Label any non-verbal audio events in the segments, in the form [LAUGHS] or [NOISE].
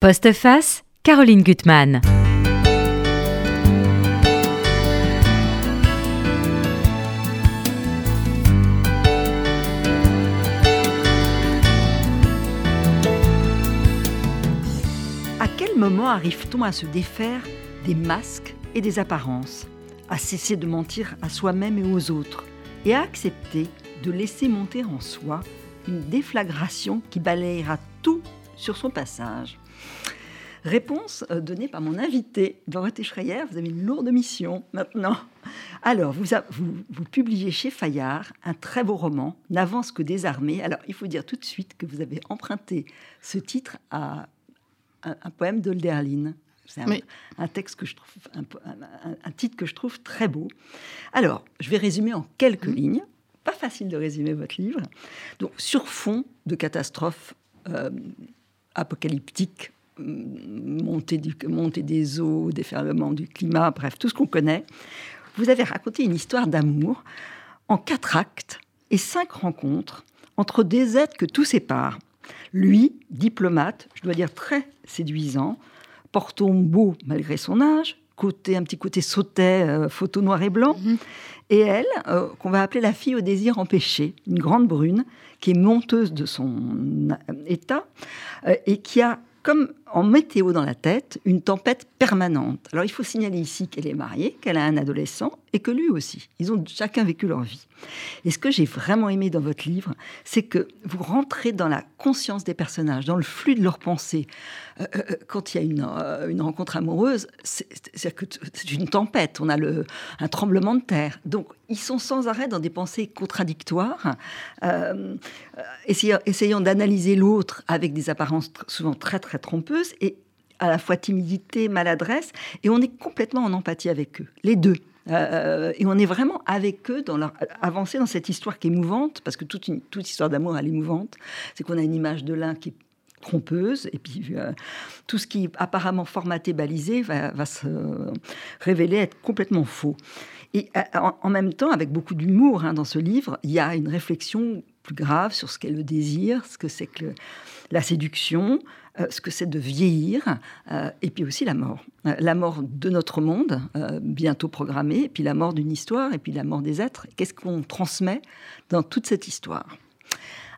Postface, Caroline Gutmann. À quel moment arrive-t-on à se défaire des masques et des apparences, à cesser de mentir à soi-même et aux autres, et à accepter de laisser monter en soi une déflagration qui balayera tout sur son passage? Réponse euh, donnée par mon invité, Dorothée Schreier. Vous avez une lourde mission maintenant. Alors, vous, vous, publiez chez Fayard un très beau roman, N'avance que des armées. Alors, il faut dire tout de suite que vous avez emprunté ce titre à un, poème d'Olderlin. C'est un, texte que je trouve, un, titre que je trouve très beau. Alors, je vais résumer en quelques mmh. lignes. Pas facile de résumer votre livre. Donc, sur fond de catastrophes euh, apocalyptiques montée, du, montée des eaux, déferlement du climat, bref, tout ce qu'on connaît. Vous avez raconté une histoire d'amour en quatre actes et cinq rencontres entre des êtres que tout sépare. Lui, diplomate, je dois dire très séduisant, portant beau malgré son âge, côté un petit côté sautet, euh, photo noir et blanc, mhm. et elle, euh, qu'on va appeler la fille au désir empêché, une grande brune qui est monteuse de son état euh, et qui a comme en météo dans la tête, une tempête permanente. Alors il faut signaler ici qu'elle est mariée, qu'elle a un adolescent et que lui aussi. Ils ont chacun vécu leur vie. Et ce que j'ai vraiment aimé dans votre livre, c'est que vous rentrez dans la conscience des personnages, dans le flux de leurs pensées. Euh, euh, euh, quand il y a une, rencontre amoureuse, c'est une tempête, on a le, un tremblement de terre. Donc ils sont sans arrêt dans des pensées contradictoires, essayant d'analyser l'autre avec des apparences souvent très très trompeuses et à la fois timidité, maladresse, et on est complètement en empathie avec eux, les deux. Euh, et on est vraiment avec eux dans leur avancer dans cette histoire qui est émouvante, parce que toute, toute histoire d'amour, elle est émouvante. C'est qu'on a une image de l'un qui est trompeuse, et puis euh, tout ce qui est apparemment formaté, balisé, va, se révéler être complètement faux. Et euh, en, même temps, avec beaucoup d'humour hein, dans ce livre, il y a une réflexion plus grave sur ce qu'est le désir, ce que c'est que la séduction, euh, ce que c'est de vieillir, euh, et puis aussi la mort. Euh, la mort de notre monde, bientôt programmée, et puis la mort d'une histoire, et puis la mort des êtres. Qu'est-ce qu'on transmet dans toute cette histoire?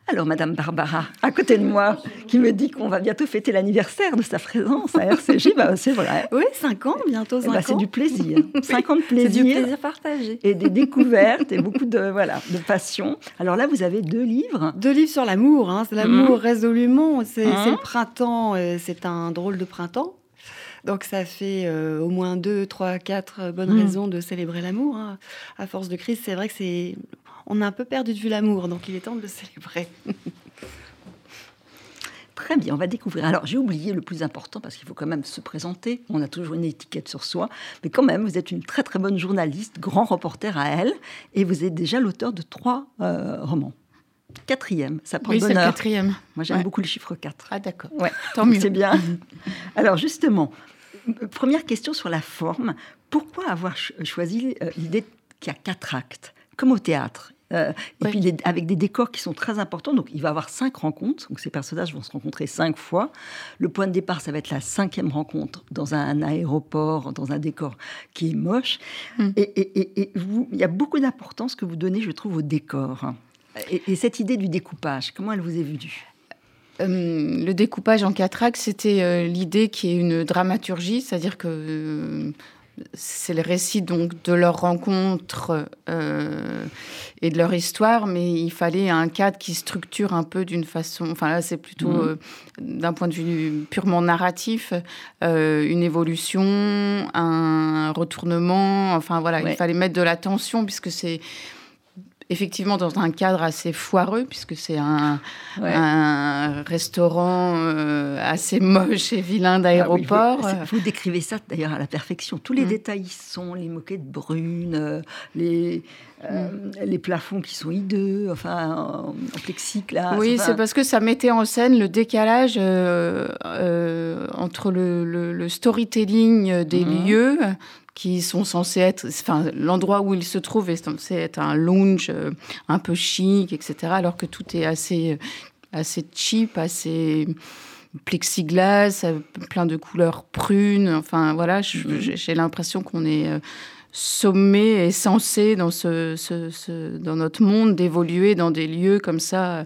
Alors, Madame Barbara, à côté de moi, qui me dit qu'on va bientôt fêter l'anniversaire de sa présence à RCJ, bah, c'est vrai. Oui, 5 ans, bientôt 5 eh bah, ans. [LAUGHS] C'est du plaisir. 5 ans de plaisir. C'est du plaisir partagé. Et des découvertes et [LAUGHS] beaucoup de, voilà, de passion. Alors là, vous avez deux livres. Deux livres sur l'amour. Hein. C'est l'amour mmh. résolument. C'est mmh. le printemps. C'est un drôle de printemps. Donc ça fait euh, au moins deux, trois, quatre bonnes mmh. raisons de célébrer l'amour. Hein. À force de crise, c'est vrai que c'est on a un peu perdu de vue l'amour, donc il est temps de le célébrer. [LAUGHS] Très bien, on va découvrir. Alors, j'ai oublié le plus important parce qu'il faut quand même se présenter. On a toujours une étiquette sur soi. Mais quand même, vous êtes une très très bonne journaliste, grand reporter à elle. Et vous êtes déjà l'auteur de trois euh, romans. Quatrième, ça prend oui, bonheur. le quatrième. Moi, j'aime beaucoup le chiffre 4. Ah, d'accord. Ouais, tant mieux. C'est bien. [LAUGHS] Alors, justement, première question sur la forme. Pourquoi avoir choisi euh, l'idée qu'il y a quatre actes? Comme au théâtre. Euh, et puis avec des décors qui sont très importants. Donc il va y avoir cinq rencontres. Donc ces personnages vont se rencontrer cinq fois. Le point de départ, ça va être la cinquième rencontre dans un aéroport, dans un décor qui est moche. Hmm. Et, il y a beaucoup d'importance que vous donnez, je trouve, au décor. Et, cette idée du découpage, comment elle vous est venue? Euh, le découpage en quatre actes, c'était euh, l'idée qui est une dramaturgie, c'est-à-dire que c'est le récit donc de leur rencontre euh, et de leur histoire, mais il fallait un cadre qui structure un peu d'une façon. Enfin là, c'est plutôt mhm. euh, d'un point de vue purement narratif, euh, une évolution, un retournement. Enfin voilà, il fallait mettre de la tension puisque c'est effectivement dans un cadre assez foireux, puisque c'est un, restaurant euh, assez moche et vilain d'aéroport. Ah vous, décrivez ça d'ailleurs à la perfection. Tous les mm. détails sont, les moquettes brunes, euh, les, euh, mm. les plafonds qui sont hideux, enfin en, plexiglas. Oui, c'est parce que ça mettait en scène le décalage entre le, storytelling des mm. lieux qui sont censés être, enfin, l'endroit où il se trouve est censé être un lounge euh, un peu chic, etc., alors que tout est assez, assez cheap, assez plexiglas, plein de couleurs prunes. Enfin, voilà, mm-hmm. j'ai l'impression qu'on est sommé et censé dans, ce, ce, dans notre monde d'évoluer dans des lieux comme ça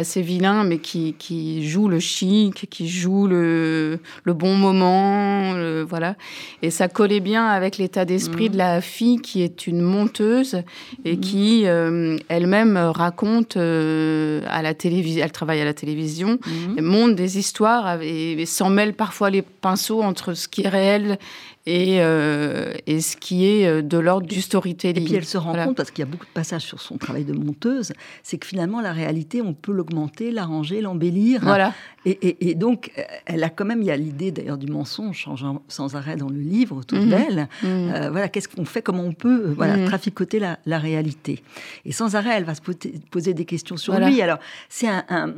assez vilain, mais qui, qui joue le chic, qui joue le, le bon moment, voilà. Et ça collait bien avec l'état d'esprit de la fille qui est une monteuse et mhm. qui euh, elle-même raconte euh, à la télévision, elle travaille à la télévision, et monte des histoires et, et s'en mêle parfois les pinceaux entre ce qui est réel et, euh, et ce qui est euh, de l'ordre du storytelling. Et puis elle se rend compte, parce qu'il y a beaucoup de passages sur son travail de monteuse, c'est que finalement la réalité, on peut l'augmenter, l'arranger, l'embellir. Voilà. Et, donc, elle a quand même, il y a l'idée d'ailleurs du mensonge changeant sans arrêt dans le livre autour mhm. d'elle. Mhm. Euh, voilà, qu'est-ce qu'on fait, comment on peut voilà, mhm. traficoter la, réalité. Et sans arrêt, elle va se poser, des questions sur lui. Alors, c'est un,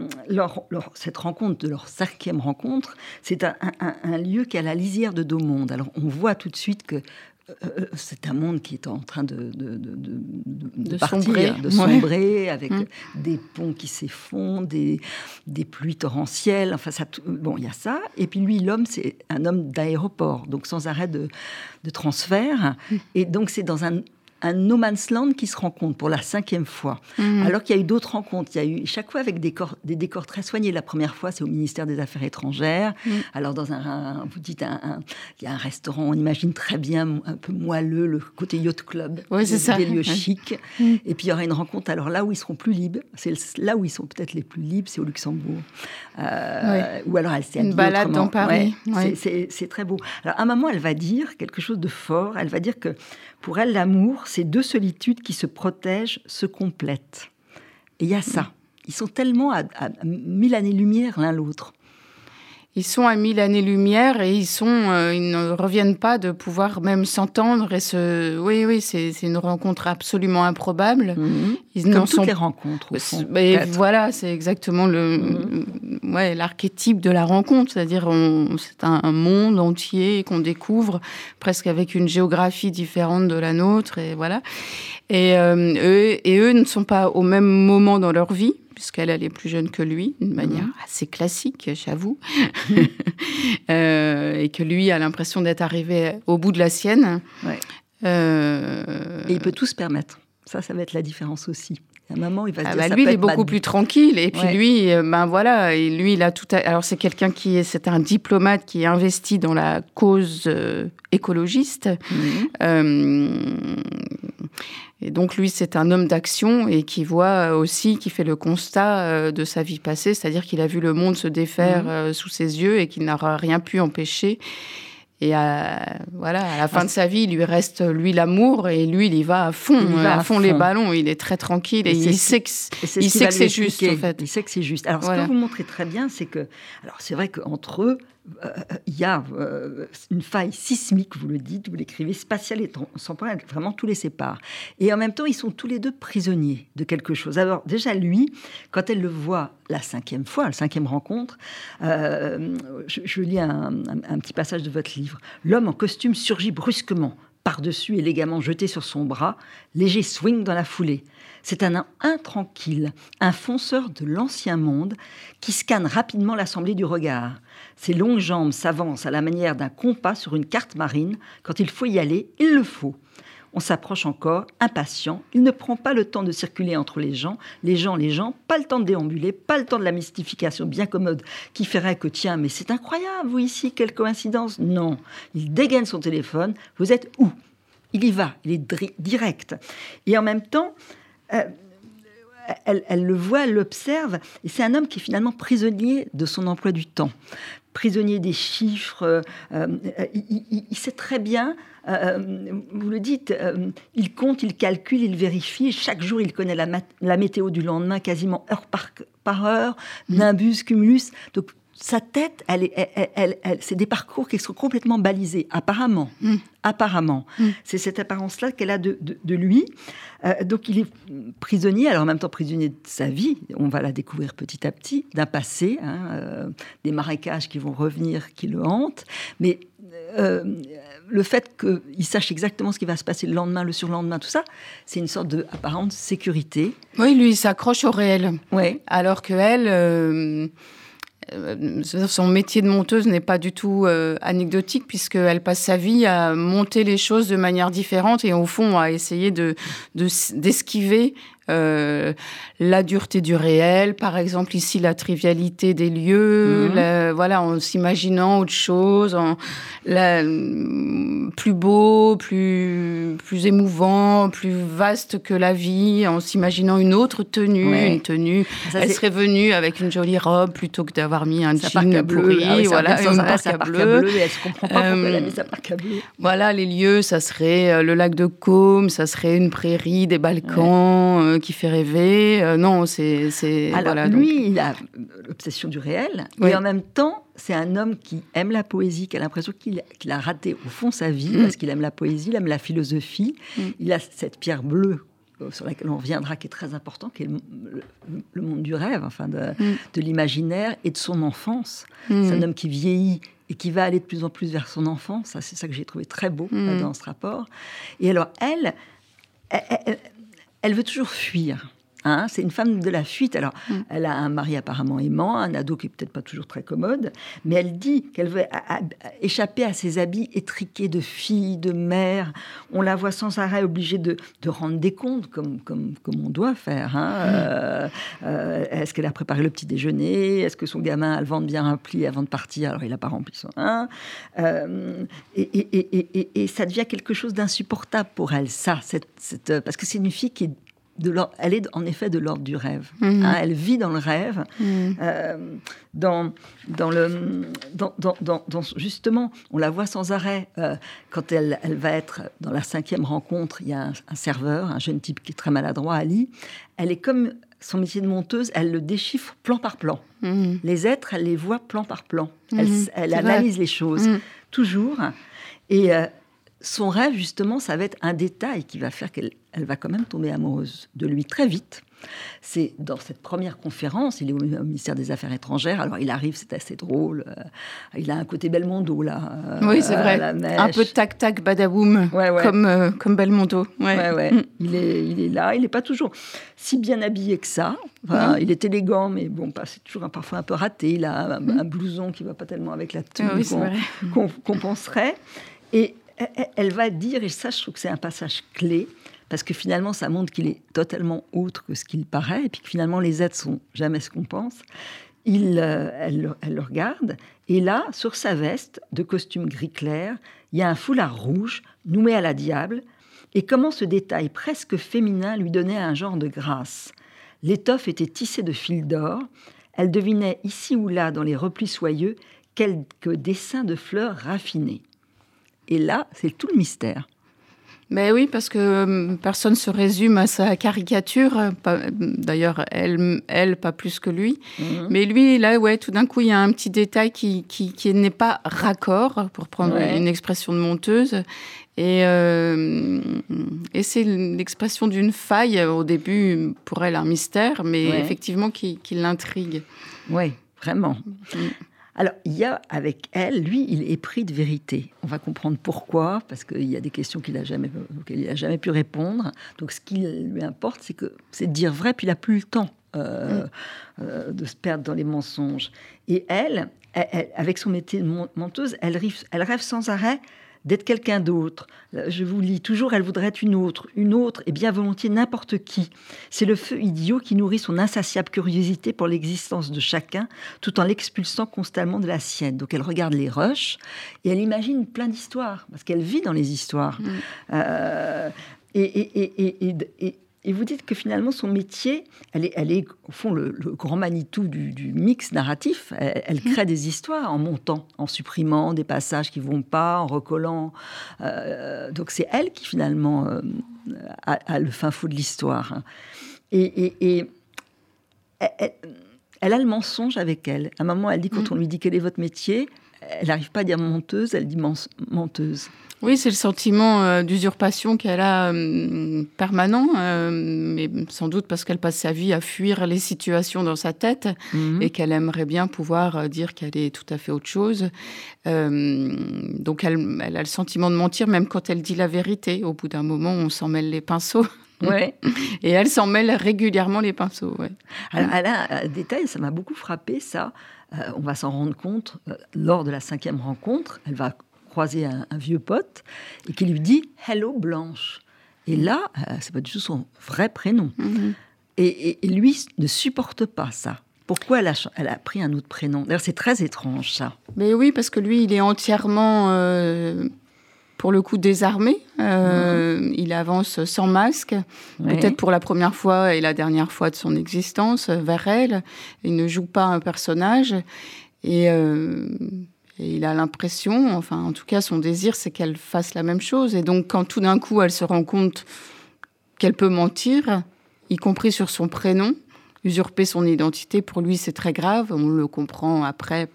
cette rencontre, de leur cinquième rencontre, c'est un, un, lieu qui est à la lisière de deux mondes. Alors, on voit tout de suite que euh, euh, c'est un monde qui est en train de, de, de, partir, sombrer. de sombrer, avec mmh. des ponts qui s'effondrent, des, des, pluies torrentielles. Enfin, ça, bon, il y a ça. Et puis lui, l'homme, c'est un homme d'aéroport, donc sans arrêt de, transfert. Mmh. Et donc, c'est dans un un no man's land qui se rencontre pour la cinquième fois. Mhm. Alors qu'il y a eu d'autres rencontres. Il y a eu chaque fois avec des, des décors très soignés. La première fois, c'est au ministère des Affaires étrangères. Mhm. Alors, dans un, vous dites, un, il y a un restaurant, on imagine très bien, un peu moelleux, le côté yacht club. Oui, c'est ça. Des lieux chics. Mhm. Et puis, il y aura une rencontre. Alors là où ils seront plus libres, c'est là où ils sont peut-être les plus libres, c'est au Luxembourg. Euh, ou alors, elle s'est Une balade dans Paris. C'est très beau. Alors, à un moment, elle va dire quelque chose de fort. Elle va dire que pour elle, l'amour, c'est deux solitudes qui se protègent, se complètent. Et il y a ça. Ils sont tellement à, mille années-lumière l'un l'autre ils sont à mille années-lumière et ils sont, euh, ils ne reviennent pas de pouvoir même s'entendre et se. Oui, oui, c'est une rencontre absolument improbable. Mhm. Ils Comme toutes sont... les rencontres. mais voilà, c'est exactement le, mhm. ouais, l'archétype de la rencontre, c'est-à-dire c'est un, monde entier qu'on découvre presque avec une géographie différente de la nôtre et voilà. Et, euh, eux, et eux ne sont pas au même moment dans leur vie puisqu'elle est plus jeune que lui, d'une manière mhm. assez classique, j'avoue, [LAUGHS] euh, et que lui a l'impression d'être arrivé au bout de la sienne. Euh, et il peut tout se permettre. Ça, ça va être la différence aussi. Il va se ah dire, bah lui, il est beaucoup plus tranquille. Et puis lui, euh, ben voilà, et lui, il a tout. Alors c'est quelqu'un qui est, c'est un diplomate qui est investi dans la cause écologiste. Mhm. Et donc lui, c'est un homme d'action et qui voit aussi, qui fait le constat euh, de sa vie passée, c'est-à-dire qu'il a vu le monde se défaire mmh. euh, sous ses yeux et qu'il n'aura rien pu empêcher. Et à, voilà, à la fin de sa vie, il lui reste, lui, l'amour, et lui, il y va à fond, il va à, fond, les ballons, il est très tranquille, et, il sait que, il sait que c'est juste, en fait. Il sait que c'est juste. Alors, ce que vous montrez très bien, c'est que, alors c'est vrai qu'entre eux, euh, il y a euh, une faille sismique, vous le dites, vous l'écrivez, spatiale et temporelle, vraiment tous les séparent. Et en même temps, ils sont tous les deux prisonniers de quelque chose. Alors déjà, lui, quand elle le voit la cinquième fois, la cinquième rencontre, euh, je, lis un petit passage de votre livre. L'homme en costume surgit brusquement, par-dessus élégamment jeté sur son bras, léger swing dans la foulée. C'est un intranquille, un fonceur de l'ancien monde qui scanne rapidement l'assemblée du regard. Ses longues jambes s'avancent à la manière d'un compas sur une carte marine. Quand il faut y aller, il le faut. On s'approche encore, impatient. Il ne prend pas le temps de circuler entre les gens, les gens, les gens, pas le temps de déambuler, pas le temps de la mystification bien commode qui ferait que, tiens, mais c'est incroyable, vous ici, quelle coïncidence. Non. Il dégaine son téléphone. Vous êtes où? Il y va, il est direct. Et en même temps, euh, elle, le voit, elle l'observe, et c'est un homme qui est finalement prisonnier de son emploi du temps prisonnier des chiffres. Euh, euh, il, sait très bien, euh, vous le dites, il compte, il calcule, il vérifie. Chaque jour, il connaît la, météo du lendemain, quasiment heure par, heure, mmh. nimbus, cumulus. Donc, sa tête, elle, elle, c'est des parcours qui sont complètement balisés, apparemment. Mmh. Apparemment. Mmh. C'est cette apparence-là qu'elle a de, lui. Euh, donc il est prisonnier, alors en même temps prisonnier de sa vie, on va la découvrir petit à petit, d'un passé, hein, euh, des marécages qui vont revenir, qui le hantent. Mais euh, le fait qu'il sache exactement ce qui va se passer le lendemain, le surlendemain, tout ça, c'est une sorte de apparente sécurité. Oui, lui, il s'accroche au réel. Ouais. Alors que elle son métier de monteuse n'est pas du tout euh, anecdotique puisqu'elle passe sa vie à monter les choses de manière différente et au fond à essayer de d'esquiver euh, la dureté du réel, par exemple ici la trivialité des lieux, mhm. voilà, en s'imaginant autre chose, en, la, plus beau, plus, plus émouvant, plus vaste que la vie, en s'imaginant une autre tenue, une tenue. elle serait venue avec une jolie robe plutôt que d'avoir mis un jean bleu, ah voilà, une parka bleue. Et elle se comprend pas pourquoi elle a mis sa parka bleue. Voilà, les lieux, ça serait euh, le lac de Côme, ça serait une prairie, des Balkans. Euh, qui fait rêver. Euh, non, c'est. Alors, lui, il a l'obsession du réel, et en même temps, c'est un homme qui aime la poésie, qui a l'impression qu'il a raté au fond sa vie, mm. parce qu'il aime la poésie, il aime la philosophie. Mm. Il a cette pierre bleue euh, sur laquelle on reviendra, qui est très important, qui est le, monde du rêve, enfin de, mm. de l'imaginaire et de son enfance. C'est un homme qui vieillit et qui va aller de plus en plus vers son enfance. C'est ça que j'ai trouvé très beau dans ce rapport. Et alors, elle, elle, elle veut toujours fuir. Hein. c'est une femme de la fuite. Alors, mm. elle a un mari apparemment aimant, un ado qui est peut-être pas toujours très commode, mais elle dit qu'elle veut échapper à ses habits étriqués de fille, de mère. On la voit sans arrêt obligée de, rendre des comptes, comme, comme, comme on doit faire. Hein. Mm. Euh, euh, est-ce qu'elle a préparé le petit déjeuner? Est-ce que son gamin a le ventre bien rempli avant de partir? Alors, il n'a pas rempli son. Hein euh, et, ça devient quelque chose d'insupportable pour elle, ça, cette, parce que c'est une fille qui est elle est en effet de l'ordre du rêve. Mhm. Hein, elle vit dans le rêve, mhm. euh, dans, dans le, dans, dans, justement, on la voit sans arrêt euh, quand elle, elle, va être dans la cinquième rencontre. Il y a un, serveur, un jeune type qui est très maladroit, Ali. Elle est comme son métier de monteuse, elle le déchiffre plan par plan. Mhm. Les êtres, elle les voit plan par plan. Elle, analyse les choses toujours. Et euh, son rêve, justement, ça va être un détail qui va faire qu'elle elle va quand même tomber amoureuse de lui très vite. C'est dans cette première conférence, il est au ministère des Affaires étrangères. Alors il arrive, c'est assez drôle. Euh, il a un côté Belmondo là. Euh, oui, c'est vrai. Un peu tac tac badaboum, comme euh, comme Belmondo. Ouais. Mm. Il est il est là. Il n'est pas toujours si bien habillé que ça. Mm. Il est élégant, mais bon, c'est toujours parfois un peu raté. Il a un, mm. blouson qui va pas tellement avec la tenue qu'on penserait. Et elle va dire, et ça, je trouve que c'est un passage clé, parce que finalement, ça montre qu'il est totalement autre que ce qu'il paraît, et puis que finalement, les êtres sont jamais ce qu'on pense. Il, euh, elle, le regarde, et là, sur sa veste de costume gris clair, il y a un foulard rouge noué à la diable, et comment ce détail presque féminin lui donnait un genre de grâce. L'étoffe était tissée de fils d'or, elle devinait ici ou là, dans les replis soyeux, quelques dessins de fleurs raffinées. Et là, c'est tout le mystère. Mais oui, parce que hum, personne se résume à sa caricature. D'ailleurs, elle, elle, pas plus que lui. Mhm. Mais lui, là, ouais, tout d'un coup, il y a un petit détail qui, qui, n'est pas raccord, pour prendre une expression de monteuse. Et, euh, et c'est l'expression d'une faille, au début, pour elle, un mystère, mais effectivement, qui, qui l'intrigue. Oui, vraiment. Mm. Alors, il y a avec elle, lui, il est pris de vérité. On va comprendre pourquoi, parce qu'il y a des questions qu'il n'a jamais, auxquelles il jamais pu répondre. Donc, ce qui lui importe, c'est que c'est de dire vrai, puis il n'a plus le temps euh, mm. euh, de se perdre dans les mensonges. Et elle, avec son métier de menteuse, elle elle rêve sans arrêt d'être quelqu'un d'autre. Je vous lis toujours, elle voudrait être une autre, une autre, et bien volontiers n'importe qui. C'est le feu idiot qui nourrit son insatiable curiosité pour l'existence de chacun, tout en l'expulsant constamment de la sienne. Donc elle regarde les rushs et elle imagine plein d'histoires, parce qu'elle vit dans les histoires. Mm. Euh, et, et, et, et vous dites que finalement, son métier, elle est, elle est au fond le, grand Manitou du, mix narratif. Elle, mmh. crée des histoires en montant, en supprimant des passages qui vont pas, en recollant. Euh, donc c'est elle qui finalement euh, a, le fin fond de l'histoire. Et, elle, a le mensonge avec elle. À un moment, elle dit, quand mmh. on lui dit quel est votre métier, elle n'arrive pas à dire menteuse, elle dit menteuse. Oui, c'est le sentiment euh, d'usurpation qu'elle a euh, permanent, euh, mais sans doute parce qu'elle passe sa vie à fuir les situations dans sa tête mhm. et qu'elle aimerait bien pouvoir dire qu'elle est tout à fait autre chose. donc elle, elle, a le sentiment de mentir même quand elle dit la vérité. Au bout d'un moment, on s'en mêle les pinceaux. Ouais. [LAUGHS] Et elle s'en mêle régulièrement les pinceaux. Ouais. Alors, elle a un détail, ça m'a beaucoup frappé, ça. On va s'en rendre compte lors de la cinquième rencontre. Elle va croiser un, vieux pote et qui lui dit Hello Blanche. Et là, euh, c'est pas du tout son vrai prénom. Mhm. et, lui ne supporte pas ça. Pourquoi elle a, elle a pris un autre prénom? D'ailleurs, c'est très étrange ça. Mais oui, parce que lui, il est entièrement pour le coup désarmé. Euh, il avance sans masque, peut-être pour la première fois et la dernière fois de son existence vers elle. Il ne joue pas un personnage et, euh, il a l'impression, enfin en tout cas son désir, c'est qu'elle fasse la même chose. Et donc quand tout d'un coup elle se rend compte qu'elle peut mentir, y compris sur son prénom, usurper son identité, pour lui, c'est très grave. On le comprend après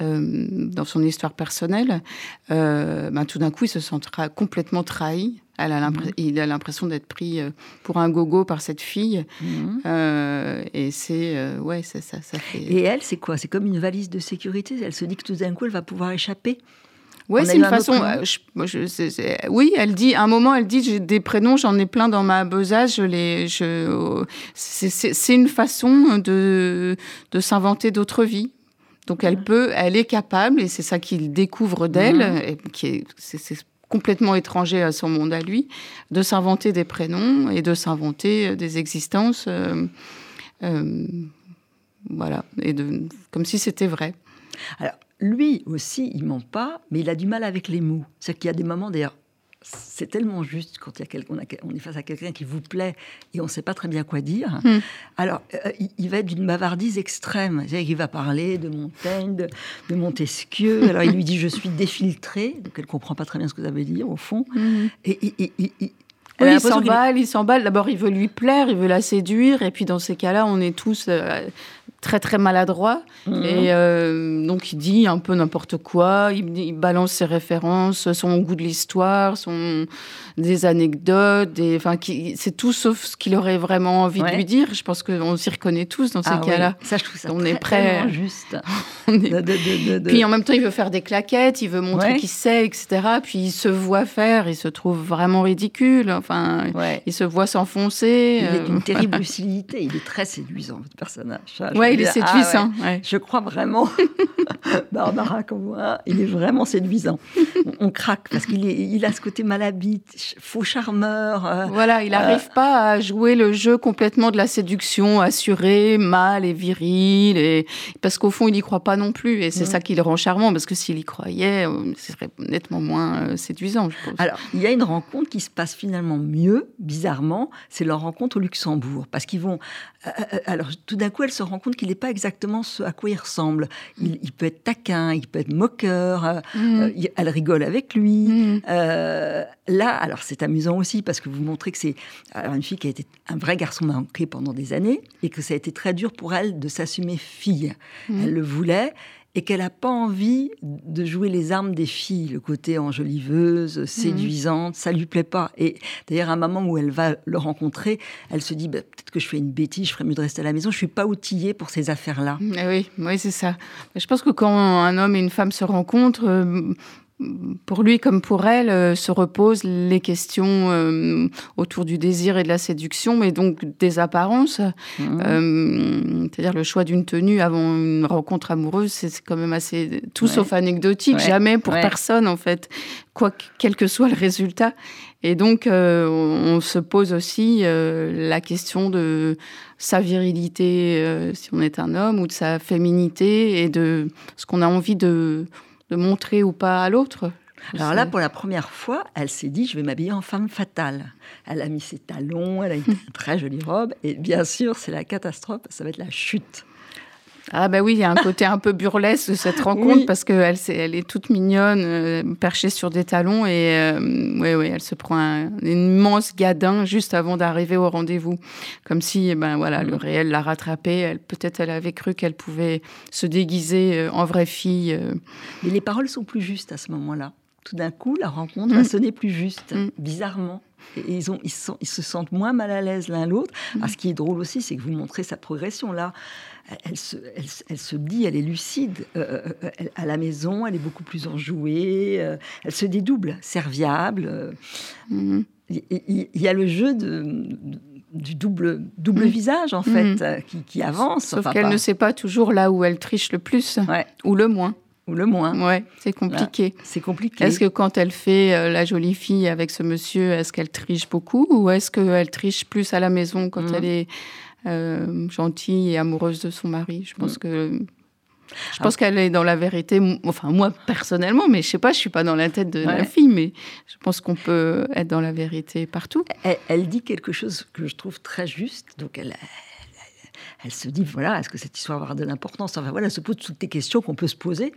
euh, dans son histoire personnelle. Euh, ben, tout d'un coup, il se sentira complètement trahi. Elle a mhm. Il a l'impression d'être pris euh, pour un gogo par cette fille. Mhm. et c'est. ouais, ça, ça, ça fait. Et elle, c'est quoi? C'est comme une valise de sécurité. Elle se dit que tout d'un coup, elle va pouvoir échapper. Oui, c'est une façon. Euh, oui, elle dit. À un moment, elle dit j'ai des prénoms, j'en ai plein dans ma besace. Je les. Je, c'est une façon de de s'inventer d'autres vies. Donc elle peut, elle est capable, et c'est ça qu'il découvre d'elle, mmh. qui est, c'est complètement étranger à son monde à lui, de s'inventer des prénoms et de s'inventer euh, des existences, euh, voilà, et de, comme si c'était vrai. Alors, lui aussi, il ment pas, mais il a du mal avec les mots. C'est-à-dire qu'il y a des moments, d'ailleurs, c'est tellement juste quand il y a quelqu'un, on est face à quelqu'un qui vous plaît et on ne sait pas très bien quoi dire. Hmm. Alors, euh, il va être d'une bavardise extrême. C'est-à-dire qu'il va parler de Montaigne, de, Montesquieu. Alors, il lui dit Je suis défiltré. Donc, elle ne comprend pas très bien ce que ça veut dire, au fond. Hmm. Et, il s'emballe, il s'emballe. D'abord, il veut lui plaire, il veut la séduire. Et puis, dans ces cas-là, on est tous euh, très très maladroit mhm. et euh, donc il dit un peu n'importe quoi. Il, balance ses références son goût de l'histoire son des anecdotes des enfin c'est tout sauf ce qu'il aurait vraiment envie de lui dire. Je pense qu'on s'y reconnaît tous dans ces ah cas-là. ça je trouve ça on est prêt juste. [LAUGHS] Puis en même temps il veut faire des claquettes il veut montrer qu'il sait etc puis il se voit faire il se trouve vraiment ridicule enfin il se voit s'enfoncer il est d'une euh, terrible lucidité il est très séduisant votre personnage il est ah séduisant. Je crois vraiment, [LAUGHS] Barbara, comme moi, il est vraiment séduisant. On, craque parce qu'il il a ce côté malhabite, faux charmeur. Euh, voilà, il n'arrive euh, pas à jouer le jeu complètement de la séduction assurée, mâle et viril, et parce qu'au fond, il n'y croit pas non plus. Et c'est mm. ça qui le rend charmant, parce que s'il y croyait, ce serait nettement moins séduisant, je pense. Alors, il y a une rencontre qui se passe finalement mieux, bizarrement, c'est leur rencontre au Luxembourg, parce qu'ils vont. alors, tout d'un coup, elle se rend compte qu'il il n'est pas exactement ce à quoi il ressemble. Il, peut être taquin, il peut être moqueur, euh, mm. euh, elle rigole avec lui. Mm. Euh, là, alors c'est amusant aussi parce que vous montrez que c'est une fille qui a été un vrai garçon manqué pendant des années et que ça a été très dur pour elle de s'assumer fille. Mm. Elle le voulait et qu'elle n'a pas envie de jouer les armes des filles, le côté enjoliveuse, mhm. séduisante, ça lui plaît pas. Et d'ailleurs, à un moment où elle va le rencontrer, elle se dit bah, peut-être que je fais une bêtise, je ferais mieux de rester à la maison. Je suis pas outillée pour ces affaires-là. Eh oui, oui, c'est ça. Je pense que quand un homme et une femme se rencontrent, euh, pour lui comme pour elle, euh, se reposent les questions euh, autour du désir et de la séduction, mais donc des apparences. Mmh. Euh, c'est-à-dire le choix d'une tenue avant une rencontre amoureuse, c'est quand même assez tout sauf anecdotique, jamais pour personne en fait, quoi quel que soit le résultat. Et donc on, se pose aussi la question de sa virilité si on est un homme ou de sa féminité et de ce qu'on a envie de de montrer ou pas à l'autre. Alors là, pour la première fois, elle s'est dit, je vais m'habiller en femme fatale. Elle a mis ses talons, elle a une [LAUGHS] très jolie robe, et bien sûr, c'est la catastrophe, ça va être la chute. Ah bah oui, il y a un côté un peu burlesque de cette rencontre parce qu'elle elle est toute mignonne, euh, perchée sur des talons et euh, oui, oui, elle se prend un, immense gadin juste avant d'arriver au rendez-vous, comme si eh ben voilà le mm. réel l'a rattrapée. Elle peut-être elle avait cru qu'elle pouvait se déguiser euh, en vraie fille. Mais les paroles sont plus justes à ce moment-là. Tout d'un coup, la rencontre va mm. sonner plus juste, mm. bizarrement. Et ils, ont, ils, sont, ils, se sentent moins mal à l'aise l'un l'autre. Ah, ce qui est drôle aussi, c'est que vous montrez sa progression là. Elle se, elle, se dit, elle est lucide. à la maison, elle est beaucoup plus enjouée. elle se dédouble, serviable. Mhm. Il y, a le jeu de, du double, double mhm. visage, en fait, qui, qui, avance. Sauf qu'elle ne sait pas toujours là où elle triche le plus ou le moins ou le moins. Ouais, c'est compliqué. c'est compliqué. Est-ce que quand elle fait euh, la jolie fille avec ce monsieur, est-ce qu'elle triche beaucoup ou est-ce qu'elle triche plus à la maison quand mhm. elle est euh, gentille et amoureuse de son mari Je pense mhm. que je pense qu'elle est dans la vérité. Enfin, moi personnellement, mais je sais pas, je suis pas dans la tête de la fille, mais je pense qu'on peut être dans la vérité partout. Elle, elle, dit quelque chose que je trouve très juste. Donc elle, elle se dit voilà, est-ce que cette histoire va avoir de l'importance? Enfin voilà, elle se pose toutes les questions qu'on peut se poser.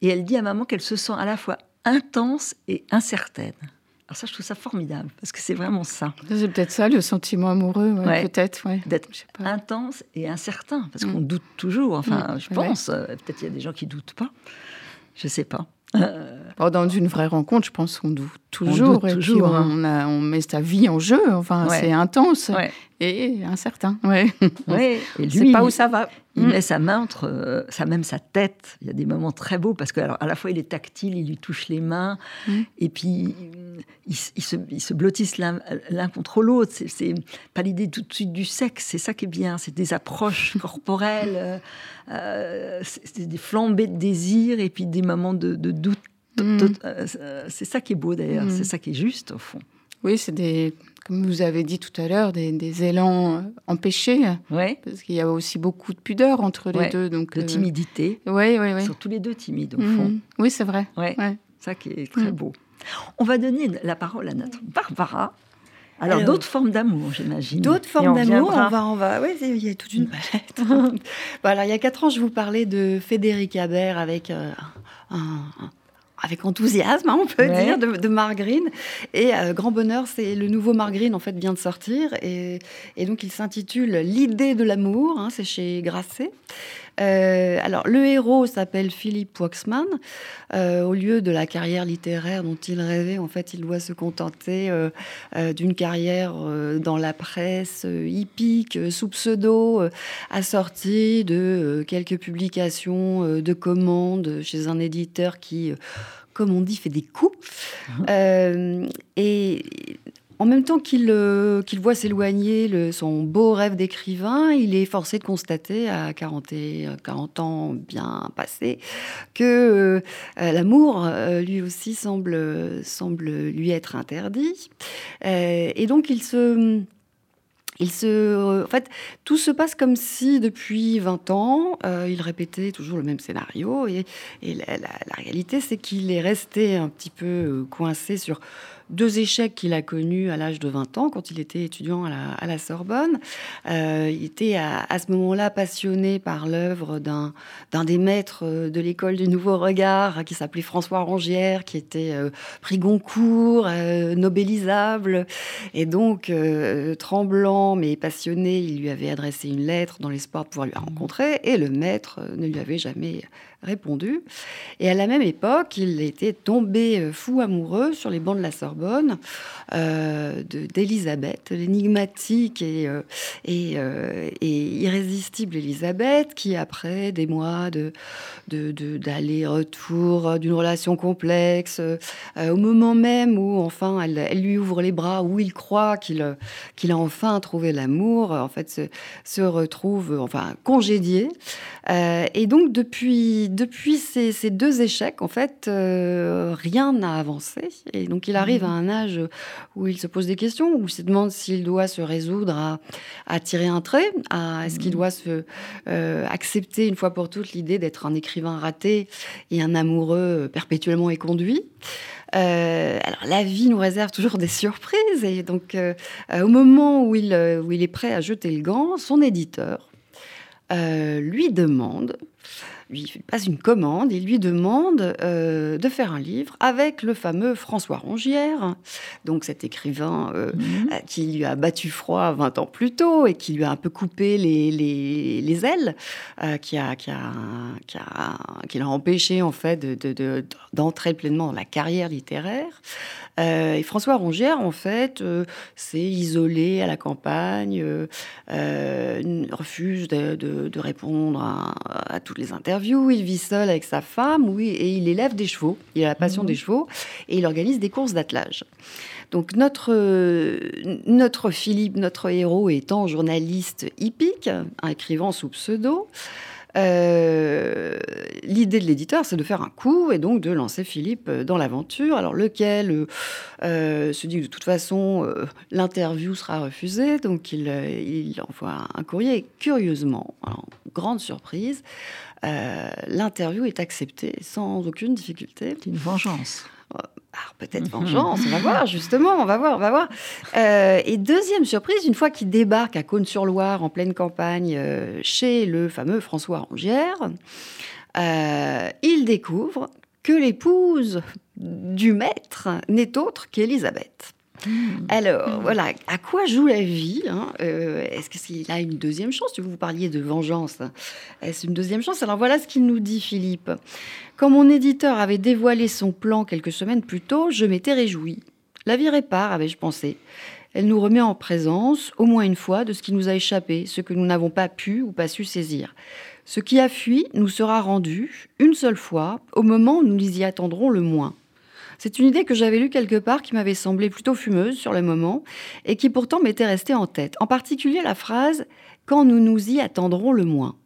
Et elle dit à maman qu'elle se sent à la fois intense et incertaine. Alors ça, je trouve ça formidable, parce que c'est vraiment ça. C'est peut-être ça, le sentiment amoureux, peut-être. Ouais. D'être intense et incertain, parce qu'on mm. doute toujours. Enfin, mm, je pense. Euh, peut-être qu'il y a des gens qui doutent pas. Je sais pas. Euh, dans une vraie rencontre, je pense qu'on doute toujours. On et toujours, puis on, hein. on, met sa vie en jeu. Enfin, c'est intense et incertain. Ouais. [LAUGHS] ouais. Et lui, pas où ça va. Il mm. met sa main entre, euh, ça même sa tête. Il y a des moments très beaux parce qu'à la fois il est tactile, il lui touche les mains, mm. et puis ils, se, ils se, blottissent l'un contre l'autre. C'est pas l'idée tout de suite du sexe, c'est ça qui est bien. C'est des approches [LAUGHS] corporelles, euh, euh, c'est des flambées de désir et puis des moments de, doute. Mm. C'est ça qui est beau d'ailleurs, c'est ça qui est juste au fond. Oui, c'est des comme vous avez dit tout à l'heure, des, élans euh, empêchés. Ouais. Parce qu'il y a aussi beaucoup de pudeur entre les deux. Donc, de euh, timidité. Oui, oui, oui. Ils sont tous les deux timides, au fond. Mhm. Oui, c'est vrai. Ouais. Ça qui est très mhm. beau. On va donner la parole à notre Barbara. Alors, d'autres formes d'amour, j'imagine. D'autres formes d'amour, on va, on va, oui, il y a toute une palette. [LAUGHS] alors, il y a quatre ans, je vous parlais de Frédéric Habert avec euh, un, avec enthousiasme, hein, on peut dire, de, de Margreen. Et euh, grand bonheur, c'est le nouveau Margreen, en fait, vient de sortir. Et, et donc, il s'intitule L'idée de l'amour. Hein, c'est chez Grasset. Euh, alors, le héros s'appelle Philippe Waxman. Euh, au lieu de la carrière littéraire dont il rêvait, en fait, il doit se contenter euh, d'une carrière dans la presse hippique, sous pseudo, assortie de quelques publications de commandes chez un éditeur qui comme on dit, fait des coups. Uh-huh. et en même temps qu'il euh, voit s'éloigner son beau rêve d'écrivain, il est forcé de constater à 40, 40 ans bien passés que euh, l'amour, euh, lui aussi, semble, lui être interdit. et donc il se... En fait, tout se passe comme si depuis 20 ans, il répétait toujours le même scénario. Et, la, réalité, c'est qu'il est resté un petit peu coincé sur deux échecs qu'il a connus à l'âge de 20 ans, quand il était étudiant à la, Sorbonne. Euh, il était à, ce moment-là passionné par l'œuvre d'un, des maîtres de l'école du Nouveau Regard, qui s'appelait François Rongière, qui était euh, prix Goncourt, euh, nobélisable. Et donc, tremblant mais passionné, il lui avait adressé une lettre dans l'espoir de pouvoir lui rencontrer, et le maître ne lui avait jamais répondu. Et à la même époque, il était tombé euh, fou amoureux sur les bancs de la Sorbonne euh, l'énigmatique et, euh, et, irrésistible Elisabeth, qui après des mois de, d'aller-retour, d'une relation complexe, au moment même où enfin elle, lui ouvre les bras, où il croit qu'il, qu'il a enfin trouvé l'amour, en fait se, se retrouve enfin congédié. et donc depuis depuis ces, deux échecs, en fait, euh, rien n'a avancé. Et donc, il arrive à un âge où il se pose des questions, où il se demande s'il doit se résoudre à, tirer un trait, à est-ce qu'il doit se euh, accepter une fois pour toutes l'idée d'être un écrivain raté et un amoureux perpétuellement éconduit. Euh, alors la vie nous réserve toujours des surprises et donc au moment où il, où il est prêt à jeter le gant, son éditeur lui demande lui passe une commande et lui demande euh, de faire un livre avec le fameux François Rongière, donc cet écrivain euh, mhm. qui lui a battu froid 20 ans plus tôt et qui lui a un peu coupé les, les, ailes, qui, a, qui, a, qui, a, qui l'a empêché en fait d'entrer de, pleinement dans la carrière littéraire. Euh, et François Rongière, en fait, euh, s'est isolé à la campagne, euh, refuse de, répondre à, toutes les interviews. Il vit seul avec sa femme, oui, et il élève des chevaux. Il a la passion des mhm. chevaux et il organise des courses d'attelage. Donc notre, notre Philippe, notre héros étant journaliste hippique, écrivant sous pseudo, euh, l'idée de l'éditeur, c'est de faire un coup et donc de lancer Philippe euh, dans l'aventure. Alors lequel euh, se dit que de toute façon l'interview sera refusée, donc il, il, envoie un courrier. Et curieusement, grande surprise, l'interview est acceptée sans aucune difficulté. C'est une vengeance. Alors peut-être mhm. vengeance, on va voir justement, on va voir, on va voir. Euh, et deuxième surprise, une fois qu'il débarque à Cône-sur-Loire en pleine campagne euh, chez le fameux François Rongière, euh, il découvre que l'épouse du maître n'est autre qu'Élisabeth. Hmm. Alors, hmm. voilà, à quoi joue la vie hein, euh, Est-ce qu'il a une deuxième chance Vous parliez de vengeance. Est-ce une deuxième chance? Alors voilà ce qu'il nous dit, Philippe. Quand mon éditeur avait dévoilé son plan quelques semaines plus tôt, je m'étais réjoui. La vie répare, avais-je pensé. Elle nous remet en présence, au moins une fois, de ce qui nous a échappé, ce que nous n'avons pas pu ou pas su saisir. Ce qui a fui nous sera rendu, une seule fois, au moment où nous y attendrons le moins. C'est une idée que j'avais lue quelque part qui m'avait semblé plutôt fumeuse sur le moment et qui pourtant m'était restée en tête. En particulier la phrase Quand nous nous y attendrons le moins.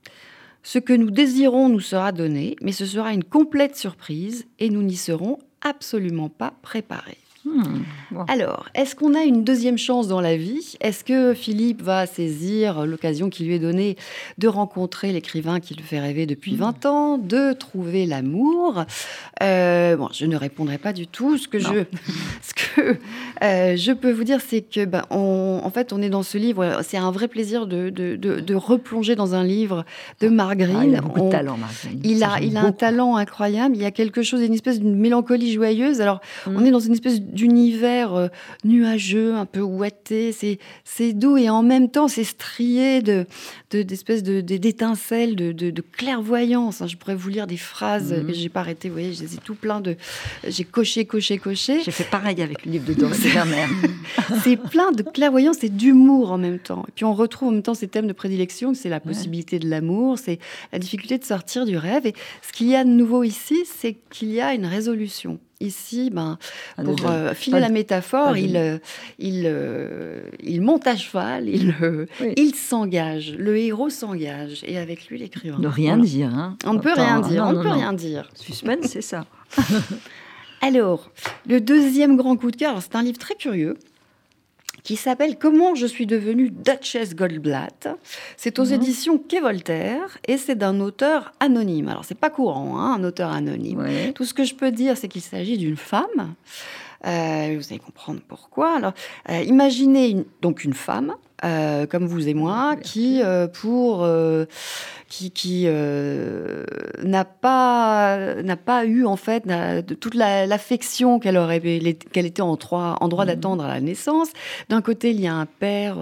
Ce que nous désirons nous sera donné, mais ce sera une complète surprise et nous n'y serons absolument pas préparés. Hmm, Alors, est-ce qu'on a une deuxième chance dans la vie? Est-ce que Philippe va saisir l'occasion qui lui est donnée de rencontrer l'écrivain qui le fait rêver depuis 20 hmm. ans, de trouver l'amour? Euh, Bon, je ne répondrai pas du tout. Ce que, je, [LAUGHS] ce que euh, je peux vous dire, c'est que, ben, en fait, on est dans ce livre. C'est un vrai plaisir de, de, replonger dans un livre de Marguerite. Ah, il a beaucoup de talent, Marguerite. Il a, il a un talent incroyable. Il y a quelque chose, une espèce d'une mélancolie joyeuse. Alors, hmm. on est dans une espèce d'univers euh, nuageux, un peu ouaté. C'est doux et en même temps, c'est strié de d'espèces de, d'étincelles, de, de, clairvoyance. Hein. Je pourrais vous lire des phrases, mais j'ai pas arrêté. Vous voyez, j'ai tout plein de. J'ai coché, coché, coché. J'ai fait pareil avec le livre de Dorothy Werner. [LAUGHS] c'est plein de clairvoyance et d'humour en même temps. Et puis on retrouve en même temps ces thèmes de prédilection, c'est la possibilité de l'amour, c'est la difficulté de sortir du rêve. Et ce qu'il y a de nouveau ici, c'est qu'il y a une résolution. Ici, ben, pour euh, filer la métaphore, il, euh, il, euh, il monte à cheval, il, il s'engage, le héros s'engage, et avec lui l'écrivain. Ne rien dire. Hein. On ne peut rien dire, on ne peut rien dire. Suspense, c'est ça. [LAUGHS] alors, le deuxième grand coup de cœur, c'est un livre très curieux qui s'appelle Comment je suis devenue Duchess Goldblatt. C'est aux mhm. éditions Quai Voltaire et c'est d'un auteur anonyme. Alors c'est pas courant, hein, un auteur anonyme. Tout ce que je peux dire, c'est qu'il s'agit d'une femme. Euh, vous allez comprendre pourquoi. Alors, euh, imaginez donc une femme euh, comme vous et moi, qui, euh, pour, euh, qui, qui n'a pas, n'a pas eu en fait toute l'affection qu'elle aurait, qu'elle était en, droit, en droit mhm. d'attendre à la naissance. D'un côté, il y a un père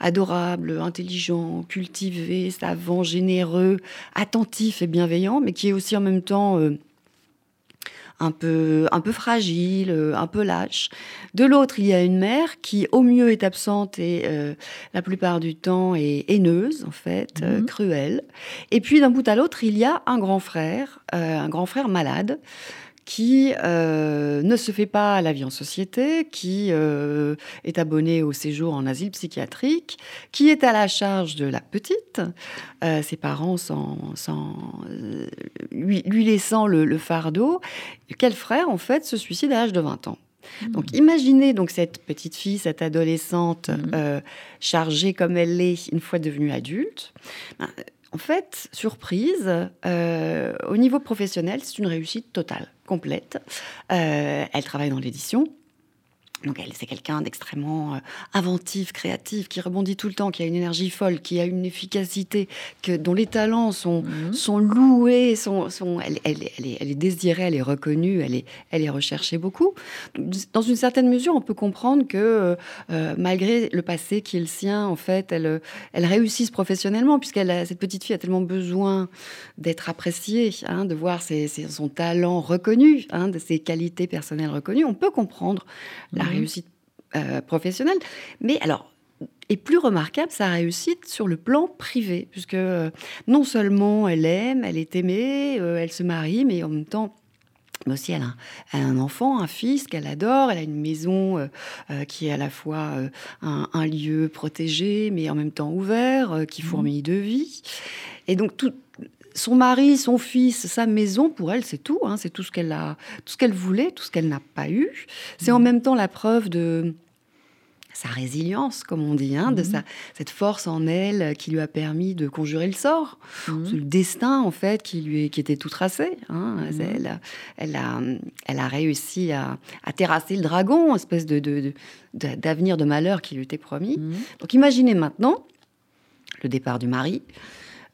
adorable, intelligent, cultivé, savant, généreux, attentif et bienveillant, mais qui est aussi en même temps un peu, un peu fragile, euh, un peu lâche. De l'autre, il y a une mère qui, au mieux, est absente et euh, la plupart du temps est haineuse, en fait, euh, mhm. cruelle. Et puis, d'un bout à l'autre, il y a un grand frère, un grand frère malade, qui euh, ne se fait pas à la vie en société, qui euh, est abonné au séjour en asile psychiatrique, qui est à la charge de la petite, euh, ses parents sans, lui, laissant le, fardeau. Quel frère, en fait, se suicide à l'âge de 20 ans mmh. donc imaginez donc cette petite fille, cette adolescente mmh. chargée comme elle l'est une fois devenue adulte. Ben, en fait, surprise, au niveau professionnel, c'est une réussite totale complète. Euh, elle travaille dans l'édition. Donc elle, c'est quelqu'un d'extrêmement euh, inventif, créatif, qui rebondit tout le temps, qui a une énergie folle, qui a une efficacité, que, dont les talents sont, mhm. sont loués, sont, sont, elle, elle, elle, est, elle, est, désirée, elle est reconnue, elle est, elle est recherchée beaucoup. Dans une certaine mesure, on peut comprendre que euh, euh, malgré le passé qui est le sien, en fait, elle, elle réussisse professionnellement, puisqu'elle cette petite fille a tellement besoin d'être appréciée, hein, de voir ses, son talent reconnu, hein, de ses qualités personnelles reconnues. On peut comprendre la. Réussite euh, professionnelle. Mais alors, est plus remarquable sa réussite sur le plan privé, puisque euh, non seulement elle aime, elle est aimée, euh, elle se marie, mais en même temps, mais aussi elle a, un enfant, un fils qu'elle adore, elle a une maison qui est à la fois un, lieu protégé, mais en même temps ouvert, qui mhm. fourmille de vie. Et donc tout, son mari, son fils, sa maison, pour elle, c'est tout. Hein. c'est tout ce qu'elle a, tout ce qu'elle voulait, tout ce qu'elle n'a pas eu. C'est en mm. même temps la preuve de sa résilience, comme on dit, hein, de mm. sa, cette force en elle qui lui a permis de conjurer le sort. Mm. Le destin, en fait, qui lui qui était tout tracé. Hein. Elle, elle, a, elle a réussi à, terrasser le dragon, espèce de, d'avenir de, malheur qui lui était promis. Donc imaginez maintenant le départ du mari,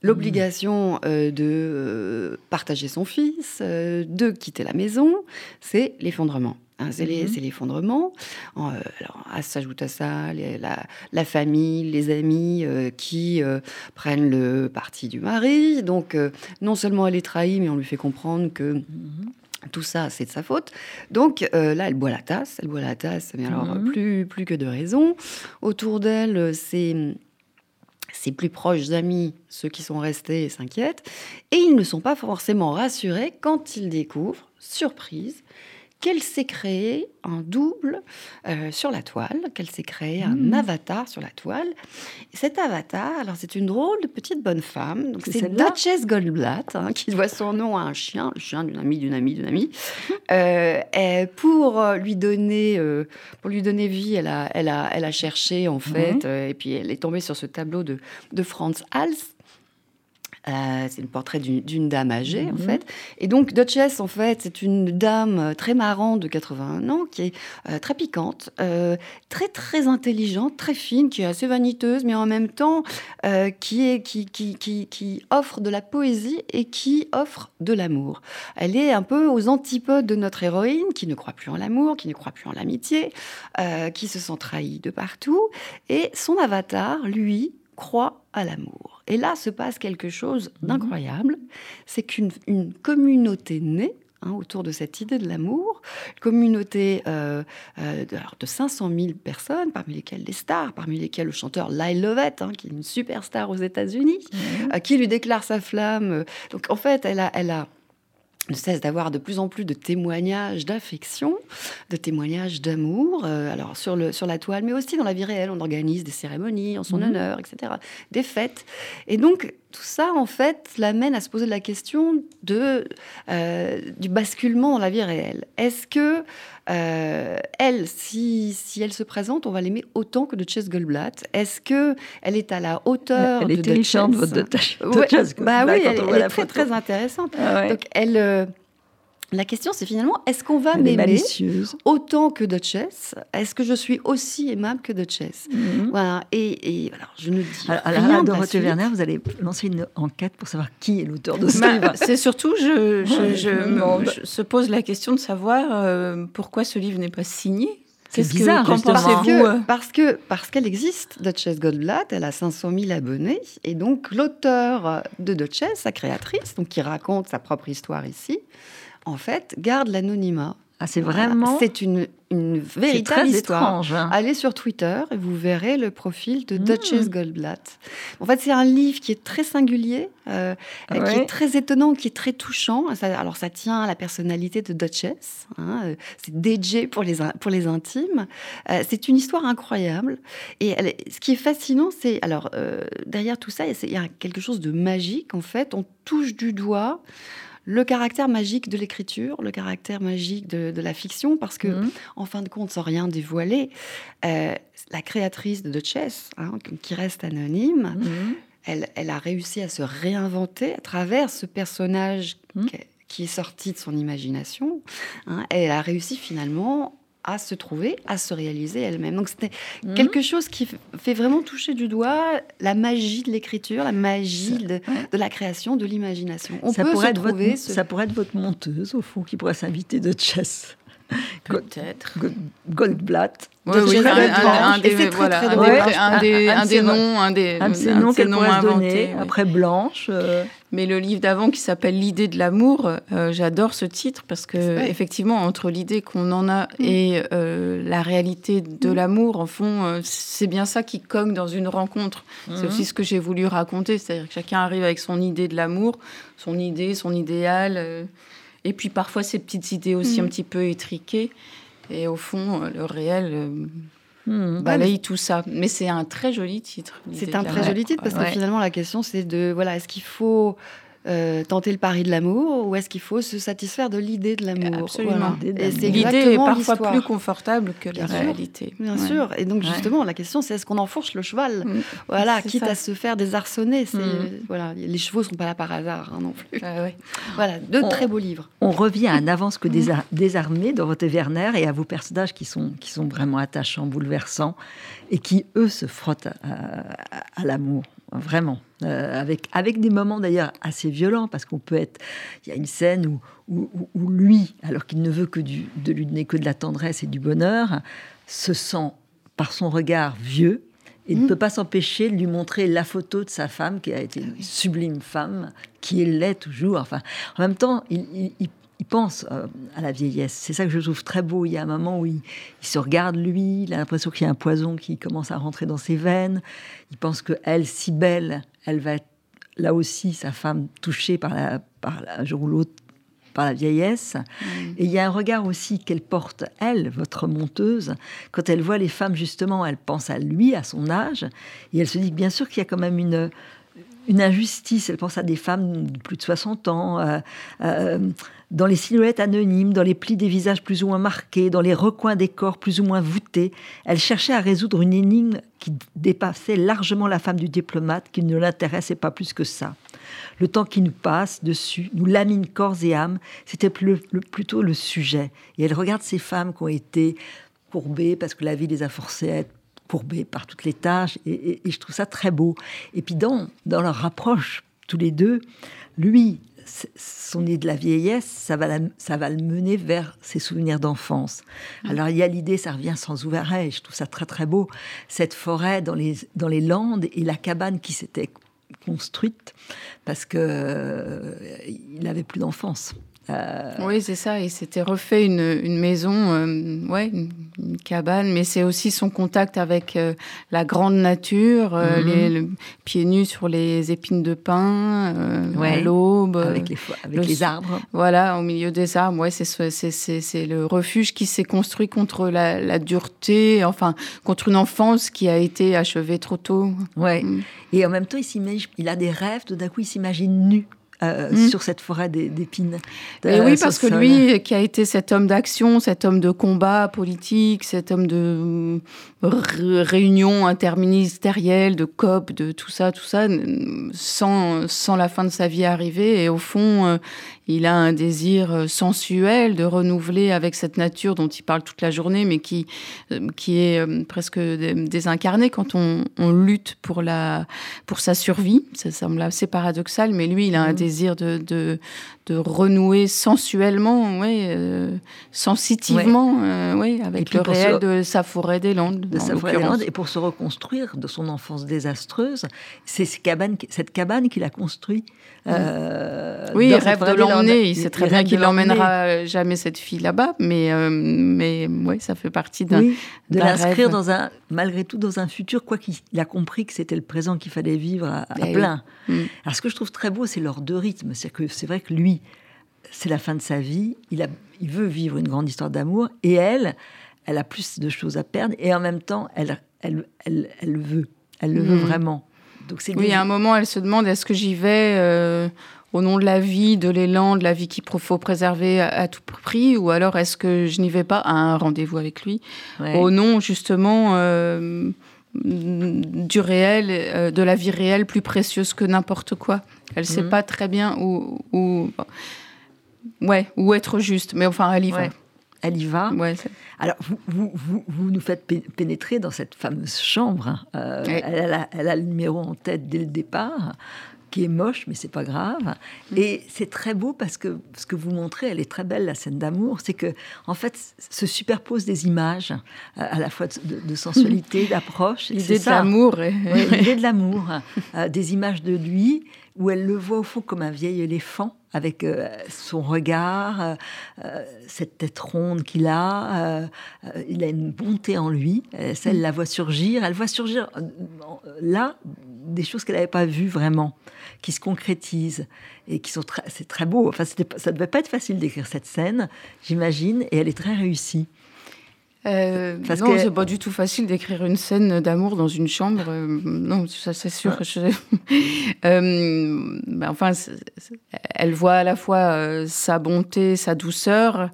L'obligation euh, de euh, partager son fils, euh, de quitter la maison, c'est l'effondrement. Hein, c'est mhm. l'effondrement. alors, s'ajoute à ça la, famille, les amis qui prennent le parti du mari. Donc, non seulement elle est trahie, mais on lui fait comprendre que mhm. Tout ça, c'est de sa faute. Donc là, elle boit la tasse, elle boit la tasse, mais alors mhm. plus, plus que de raison. Autour d'elle, c'est ses plus proches amis, ceux qui sont restés, s'inquiètent, et ils ne sont pas forcément rassurés quand ils découvrent, surprise, qu'elle s'est créée un double euh, sur la toile, qu'elle s'est créé un hmm. avatar sur la toile. Et cet avatar, alors c'est une drôle de petite bonne femme, donc c'est Duchess Goldblatt, hein, qui doit son nom à un chien, le chien d'une amie, d'une amie, d'une amie. [LAUGHS] Euh, pour euh, lui donner, pour lui donner vie, elle a, elle a, elle a cherché en fait, et puis elle est tombée sur ce tableau de, de Franz Hals euh, c'est le portrait d'une dame âgée, en mhm. fait. Et donc, Duchess, en fait, c'est une dame euh, très marrante de 81 ans, qui est euh, très piquante, très, très intelligente, très fine, qui est assez vaniteuse, mais en même temps, qui, est, qui, qui, qui, qui, offre de la poésie et qui offre de l'amour. Elle est un peu aux antipodes de notre héroïne, qui ne croit plus en l'amour, qui ne croit plus en l'amitié, qui se sent trahie de partout. Et son avatar, lui, croit à l'amour. Et là se passe quelque chose mhm. d'incroyable, c'est qu'une communauté née hein, autour de cette idée de l'amour, communauté euh, euh, de, 500 000 personnes, parmi lesquelles des stars, parmi lesquelles le chanteur Lyle Lovett, hein, qui est une superstar aux États-Unis, mhm. euh, qui lui déclare sa flamme. Donc en fait, elle a, elle a ne cesse d'avoir de plus en plus de témoignages d'affection, de témoignages d'amour, euh, alors sur, le, sur la toile, mais aussi dans la vie réelle. On organise des cérémonies en son mhm. honneur, etc., des fêtes. Et donc, tout ça, en fait, l'amène à se poser la question de, euh, du basculement dans la vie réelle. Est-ce que euh, elle, si, si, elle se présente, on va l'aimer autant que de Chess Goldblatt? Est-ce que elle est à la hauteur elle de est terrifiante, votre de, de, Bah oui, elle, elle est très, très intéressante. Ah Donc, elle, euh, la question, c'est finalement, est-ce qu'on va m'aimer autant que Duchess? Est-ce que je suis aussi aimable que Duchess? Mhm. Voilà. Et, alors, je ne dis alors, rien. Dorothée Werner, vous allez lancer une enquête pour savoir qui est l'auteur de ce bah, livre. C'est surtout, je, je, se pose la question de savoir euh, pourquoi ce livre n'est pas signé. C'est bizarre, que, parce, que, parce que parce qu'elle existe, Duchess Goldblatt, elle a 500 000 abonnés, et donc l'auteur de Duchess, sa créatrice, donc qui raconte sa propre histoire ici, en fait, garde l'anonymat. Ah, c'est vraiment. C'est une, une véritable histoire. Étrange, hein. Allez sur Twitter et vous verrez le profil de Duchess hmm. Goldblatt. En fait, c'est un livre qui est très singulier, euh, qui est très étonnant, qui est très touchant. alors, ça tient à la personnalité de Duchess. Hein, euh, c'est DJ pour les, pour les intimes. Euh, c'est une histoire incroyable. Et ce qui est fascinant, c'est. Alors, derrière tout ça, il y a quelque chose de magique. En fait, on touche du doigt le caractère magique de l'écriture, le caractère magique de, la fiction, parce que, mhm. en fin de compte, sans rien dévoiler, euh, la créatrice de Duchess, hein, qui reste anonyme, mhm. elle, a réussi à se réinventer à travers ce personnage mhm. qui, est sorti de son imagination. Hein. elle a réussi finalement à se trouver, à se réaliser elle-même. Donc c'était mhm. quelque chose qui fait vraiment toucher du doigt la magie de l'écriture, la magie de, la création, de l'imagination. On ça peut pourrait être votre, Ça pourrait être votre monteuse, au fond, qui pourrait s'inviter de chess. Peut-être. Goldblatt. Oui, oui, un, des, un des noms, un des, un de ces noms qu'elle pourrait donner. Après Blanche. Euh. Mais le livre d'avant qui s'appelle L'idée de l'amour, euh, j'adore ce titre parce que effectivement entre l'idée qu'on en a mm. et euh, la réalité de mm. l'amour, en fond, c'est bien ça qui cogne dans une rencontre. C'est mm. aussi ce que j'ai voulu raconter, c'est-à-dire que chacun arrive avec son idée de l'amour, son idée, son idéal. Et puis parfois ces petites idées aussi un mm. petit peu étriquées. Et au fond, euh, le réel euh, mm. balaye tout ça. Mais c'est un très joli titre. C'est un très joli titre parce que finalement la question c'est de voilà est-ce qu'il faut euh, tenter le pari de l'amour ou est-ce qu'il faut se satisfaire de l'idée de l'amour? Absolument. L'idée est parfois plus confortable que la réalité. Bien sûr. Et donc justement, la question c'est est-ce qu'on enfourche le cheval? Mm. Voilà, quitte à se faire désarçonner. Mm. Voilà, les chevaux sont pas là par hasard hein, non plus. Voilà, deux très beaux livres. On revient à N'avance que mm. désarmé, Dorothée Werner, et à vos personnages qui sont, qui sont vraiment attachants, bouleversants, et qui, eux, se frottent à l'amour vraiment. Euh, avec, avec des moments d'ailleurs assez violents, parce qu'on peut être. Il y a une scène où, où, lui, alors qu'il ne veut que du, de lui donner que de la tendresse et du bonheur, se sent par son regard vieux et ne mmh. peut pas s'empêcher de lui montrer la photo de sa femme, qui a été une sublime femme, qui l'est toujours. Enfin, en même temps, il, il, il pense euh, à la vieillesse. C'est ça que je trouve très beau. Il y a un moment où il, se regarde lui, il a l'impression qu'il y a un poison qui commence à rentrer dans ses veines. Il pense que elle, si belle, elle va être là aussi sa femme touchée par la, par un jour ou l'autre par la vieillesse. Mm. Et il y a un regard aussi qu'elle porte, elle, votre monteuse, quand elle voit les femmes, justement, elle pense à lui, à son âge, et elle se dit bien sûr qu'il y a quand même une, une injustice. Elle pense à des femmes de plus de 60 ans, euh, euh, dans les silhouettes anonymes, dans les plis des visages plus ou moins marqués, dans les recoins des corps plus ou moins voûtés. Elle cherchait à résoudre une énigme qui dépassait largement la femme du diplomate, qui ne l'intéressait pas plus que ça. Le temps qui nous passe dessus nous lamine corps et âme, c'était plutôt le sujet. Et elle regarde ces femmes qui ont été courbées parce que la vie les a forcées à être courbés par toutes les tâches, et, je trouve ça très beau. Et puis dans, dans leur rapproche, tous les deux, lui, son nez de la vieillesse, ça va, ça va le mener vers ses souvenirs d'enfance. Mmh. Alors il y a l'idée, ça revient sans arrêt, je trouve ça très très beau, cette forêt dans les, dans les Landes et la cabane qui s'était construite parce que euh, il n'avait plus d'enfance. Euh, oui, c'est ça. Il s'était refait une, une maison, euh, ouais, une, cabane, mais c'est aussi son contact avec euh, la grande nature, mhm. les, pieds nus sur les épines de pin, à l'aube. Avec, les, avec les arbres. Voilà, au milieu des arbres. Ouais, c'est le refuge qui s'est construit contre la, la, dureté, enfin, contre une enfance qui a été achevée trop tôt. Ouais. Mm. Et en même temps, il, il a des rêves, tout d'un coup, il s'imagine nu. Euh, mm. sur cette forêt d'épines. oui, parce que lui, qui a été cet homme d'action, cet homme de combat politique, cet homme de euh, réunion interministérielle, de COP, de tout ça, tout ça, sans, sans la fin de sa vie arrivée. Et au fond, euh, il a un désir euh, sensuel de renouveler avec cette nature dont il parle toute la journée, mais qui, euh, qui est euh, presque désincarnée quand on, lutte pour, la, pour sa survie. Ça semble assez paradoxal, mais lui, il a un mmh. désir de, de, de, renouer sensuellement, ouais, sensitivement, avec le réel de sa forêt des Landes. De sa forêt des Landes, et pour se reconstruire de son enfance désastreuse, c'est cette cabane, cette cabane qu'il a construite. Mmh. oui, il rêve de il sait très bien qu'il n'emmènera jamais cette fille là-bas, mais, euh, mais ouais, ça fait partie d'un. Oui, de l'inscrire dans un, malgré tout, dans un futur, quoi qu'il a compris que c'était le présent qu'il fallait vivre à, eh plein. Mm. Alors, ce que je trouve très beau, c'est leur deux rythmes. C'est que c'est vrai que lui, c'est la fin de sa vie, il, a, il veut vivre une grande histoire d'amour, et elle, elle a plus de choses à perdre, et en même temps, elle, elle, elle, elle le veut. Elle le veut mm. vraiment. Donc oui, à un moment, elle se demande est-ce que j'y vais euh, au nom de la vie, de l'élan, de la vie qu'il faut préserver à, tout prix, ou alors est-ce que je n'y vais pas à un rendez-vous avec lui, au nom justement euh, du réel, euh, de la vie réelle plus précieuse que n'importe quoi. Elle ne sait mhm. pas très bien où, où, ouais, où être juste, mais enfin, elle y va. elle y va. Alors, vous, vous, vous, nous faites pénétrer dans cette fameuse chambre. Hein. Euh, elle, a, elle, a, le numéro en tête dès le départ qui est moche, mais c'est pas grave. Mm. Et c'est très beau parce que ce que vous montrez, elle est très belle, la scène d'amour. C'est que, en fait, se superposent des images, euh, à la fois de, sensualité, [LAUGHS] d'approche. L'idée de l'amour. L'idée de l'amour. Des images de lui où elle le voit au fond comme un vieil éléphant avec euh, son regard, euh, cette tête ronde qu'il a. il a une bonté en lui. Elle, la voit surgir. Elle voit surgir là des choses qu'elle n'avait pas vues vraiment, qui se concrétisent et qui sont très, c'est très beau. Enfin, ça devait pas être facile d'écrire cette scène, j'imagine, et elle est très réussie. Euh, Parce non, que... c'est pas du tout facile d'écrire une scène d'amour dans une chambre. Euh, non, ça c'est sûr. [LAUGHS] euh, ben, enfin, elle voit à la fois euh, sa bonté, sa douceur,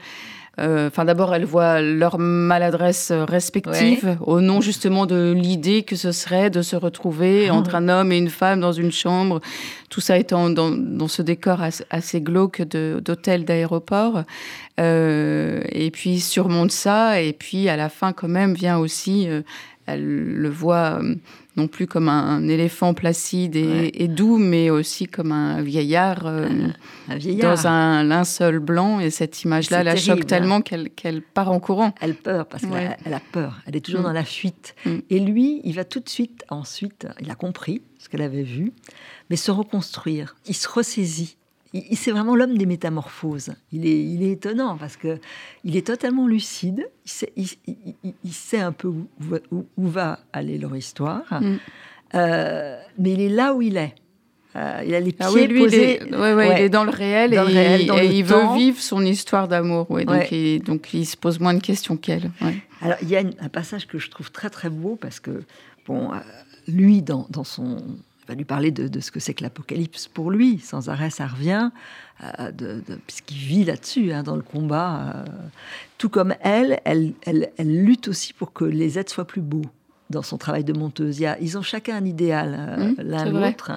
enfin, d'abord, elles voient leur maladresse respective au nom justement de l'idée que ce serait de se retrouver ah. entre un homme et une femme dans une chambre. Tout ça étant dans, ce décor assez, glauque d'hôtel d'aéroport. Euh, et puis surmonte ça. Et puis à la fin, quand même, vient aussi. Euh, elle le voit non plus comme un, éléphant placide et, doux, mais aussi comme un vieillard, euh, dans un linceul blanc. Et cette image-là la choque tellement qu'elle part en courant. Elle peur parce qu'elle a peur. Elle est toujours mm. dans la fuite. Mm. Et lui, il va tout de suite, ensuite, il a compris ce qu'elle avait vu, mais se reconstruire. Il se ressaisit c'est vraiment l'homme des métamorphoses. Il est, il est étonnant parce que il est totalement lucide. Il sait, un peu où, où, va aller leur histoire, mm. euh, mais il est là où il est. Euh, il a les ah pieds posés. Il est, il est dans le réel et, il, veut vivre son histoire d'amour. donc, il, donc il se pose moins de questions qu'elle. Alors il y a un passage que je trouve très très beau parce que bon, euh, lui dans, dans son va lui parler de, ce que c'est que l'apocalypse pour lui. Sans arrêt, ça revient, euh, de, puisqu'il vit là-dessus, hein, dans le combat. Euh. tout comme elle, elle, elle, lutte aussi pour que les êtres soient plus beaux dans son travail de monteuse. ils ont chacun un idéal, euh, mmh, l'un l'autre.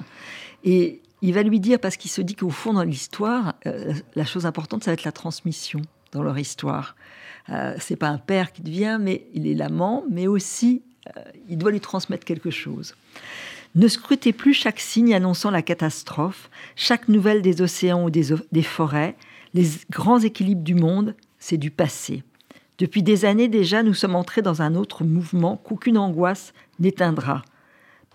Et il va lui dire, parce qu'il se dit qu'au fond, dans l'histoire, la chose importante, ça va être la transmission dans leur histoire. c'est pas un père qui devient, mais il est l'amant, mais aussi il doit lui transmettre quelque chose. Ne scrutez plus chaque signe annonçant la catastrophe, chaque nouvelle des océans ou des, forêts, les grands équilibres du monde, c'est du passé. Depuis des années déjà, nous sommes entrés dans un autre mouvement qu'aucune angoisse n'éteindra.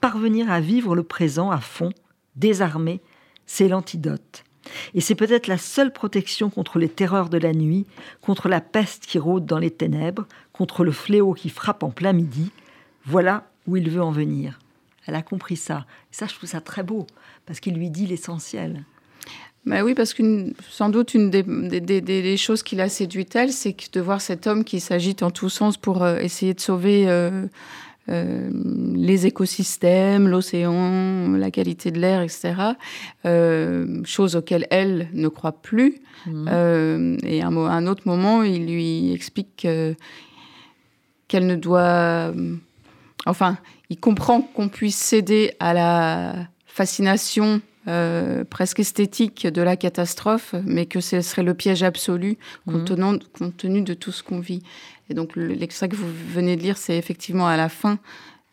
Parvenir à vivre le présent à fond, désarmé, c'est l'antidote. Et c'est peut-être la seule protection contre les terreurs de la nuit, contre la peste qui rôde dans les ténèbres, contre le fléau qui frappe en plein midi. Voilà où il veut en venir. Elle a compris ça. Et ça, je trouve ça très beau, parce qu'il lui dit l'essentiel. Bah oui, parce que sans doute une des, choses qui l'a séduite, elle, c'est de voir cet homme qui s'agite en tous sens pour euh, essayer de sauver euh, euh, les écosystèmes, l'océan, la qualité de l'air, etc. chose auxquelles elle ne croit plus. Mmh. et à un, un, autre moment, il lui explique qu'elle ne doit... Enfin, il comprend qu'on puisse céder à la fascination euh, presque esthétique de la catastrophe, mais que ce serait le piège absolu compte, mhm. tenu de tout ce qu'on vit. Et donc l'extrait que vous venez de lire, c'est effectivement à la fin,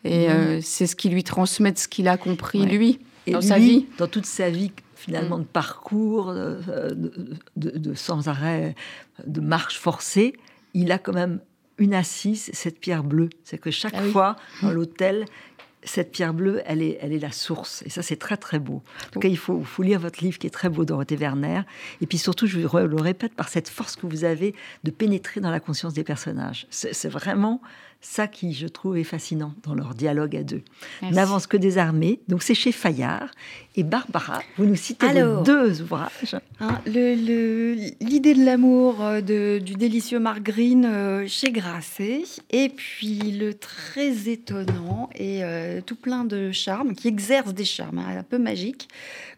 et mhm. euh, c'est ce qui lui transmet ce qu'il a compris lui dans sa vie, dans toute sa vie finalement mm. de parcours, de, de, sans arrêt, de marche forcée. Il a quand même une assise, cette pierre bleue. C'est que chaque ah fois, dans l'hôtel, cette pierre bleue, elle est, elle est la source. Et ça, c'est très, très beau. En tout cas, il faut, faut, lire votre livre qui est très beau, Dorothée Werner. Et puis surtout, je le répète, par cette force que vous avez de pénétrer dans la conscience des personnages. C'est vraiment ça qui, je trouve, est fascinant dans leur dialogue à deux. N'avance que des armées. Donc, c'est chez Fayard. Et Barbara, vous nous citez deux ouvrages. Hein, L'idée de l'amour euh, du délicieux Green euh, chez Grasset. Et puis, le très étonnant et euh, tout plein de charme, qui exerce des charmes hein, un peu magiques,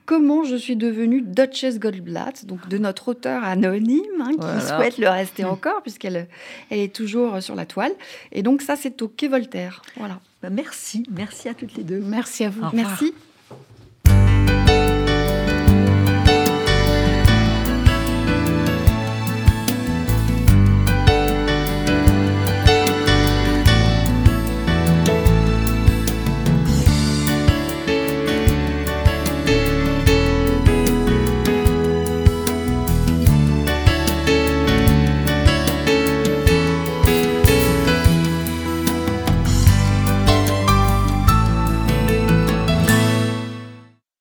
comment je suis devenue Duchess Goldblatt, donc de notre auteur anonyme, hein, qui souhaite le rester encore, puisqu'elle elle est toujours sur la toile. Et donc ça, c'est au Quai Voltaire. Voilà. Bah, merci, merci à toutes les deux. Merci à vous. Merci.